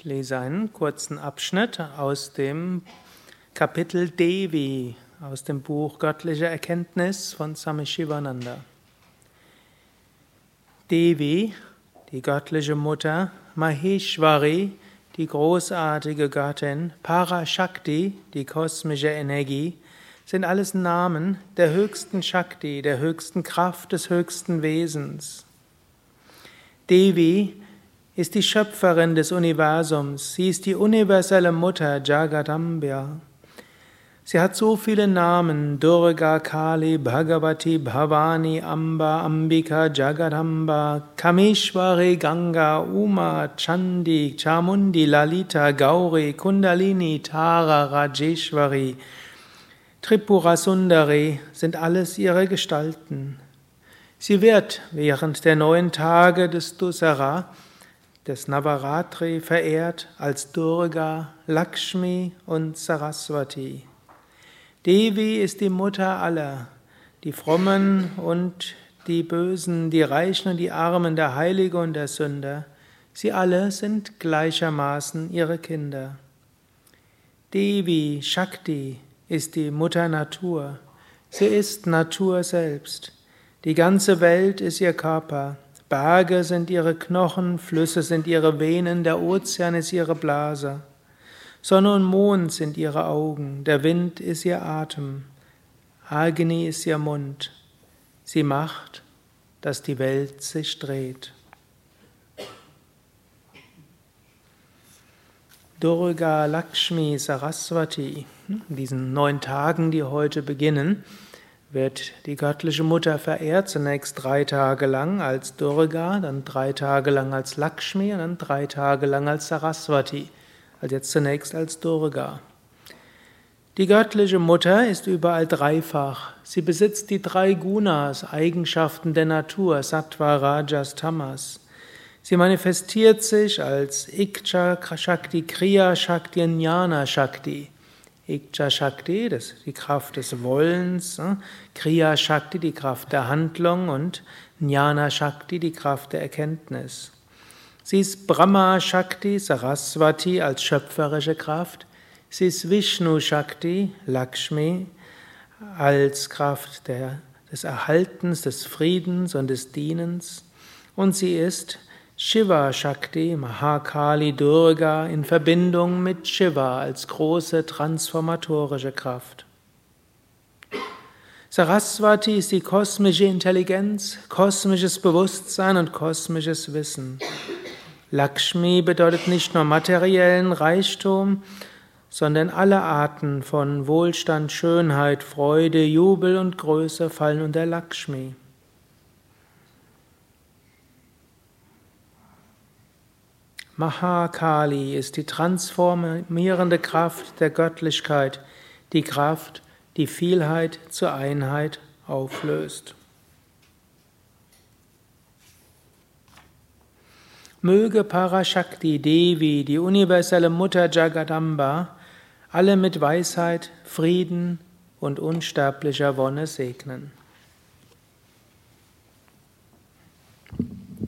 Ich lese einen kurzen Abschnitt aus dem Kapitel Devi aus dem Buch Göttliche Erkenntnis von Swami Shivananda. Devi, die göttliche Mutter, Maheshwari, die großartige Göttin, Parashakti, die kosmische Energie, sind alles Namen der höchsten Shakti, der höchsten Kraft des höchsten Wesens. Devi ist die Schöpferin des Universums. Sie ist die universelle Mutter Jagadambya. Sie hat so viele Namen: Durga, Kali, Bhagavati, Bhavani, Amba, Ambika, Jagadamba, Kameshwari, Ganga, Uma, Chandi, Chamundi, Lalita, Gauri, Kundalini, Tara, Rajeshwari, Tripura Sundari sind alles ihre Gestalten. Sie wird während der neun Tage des Dusara des Navaratri verehrt als Durga, Lakshmi und Saraswati. Devi ist die Mutter aller, die Frommen und die Bösen, die Reichen und die Armen, der Heilige und der Sünder. Sie alle sind gleichermaßen ihre Kinder. Devi, Shakti, ist die Mutter Natur. Sie ist Natur selbst. Die ganze Welt ist ihr Körper. Berge sind ihre Knochen, Flüsse sind ihre Venen, der Ozean ist ihre Blase. Sonne und Mond sind ihre Augen, der Wind ist ihr Atem, Agni ist ihr Mund. Sie macht, dass die Welt sich dreht. Durga Lakshmi Saraswati, in diesen neun Tagen, die heute beginnen, wird die göttliche Mutter verehrt, zunächst drei Tage lang als Durga, dann drei Tage lang als Lakshmi und dann drei Tage lang als Saraswati, also jetzt zunächst als Durga. Die göttliche Mutter ist überall dreifach. Sie besitzt die drei Gunas, Eigenschaften der Natur, Sattva, Rajas, Tamas. Sie manifestiert sich als Ikcha Shakti, Kriya Shakti Jnana Shakti. Ikcha Shakti, das die Kraft des Wollens, ne? Kriya Shakti, die Kraft der Handlung und Jnana Shakti, die Kraft der Erkenntnis. Sie ist Brahma Shakti, Saraswati als schöpferische Kraft. Sie ist Vishnu Shakti, Lakshmi, als Kraft der, des Erhaltens, des Friedens und des Dienens. Und sie ist Shiva Shakti, Mahakali Durga in Verbindung mit Shiva als große transformatorische Kraft. Saraswati ist die kosmische Intelligenz, kosmisches Bewusstsein und kosmisches Wissen. Lakshmi bedeutet nicht nur materiellen Reichtum, sondern alle Arten von Wohlstand, Schönheit, Freude, Jubel und Größe fallen unter Lakshmi. Mahakali ist die transformierende Kraft der Göttlichkeit, die Kraft, die Vielheit zur Einheit auflöst. Möge Parashakti Devi, die universelle Mutter Jagadamba, alle mit Weisheit, Frieden und unsterblicher Wonne segnen.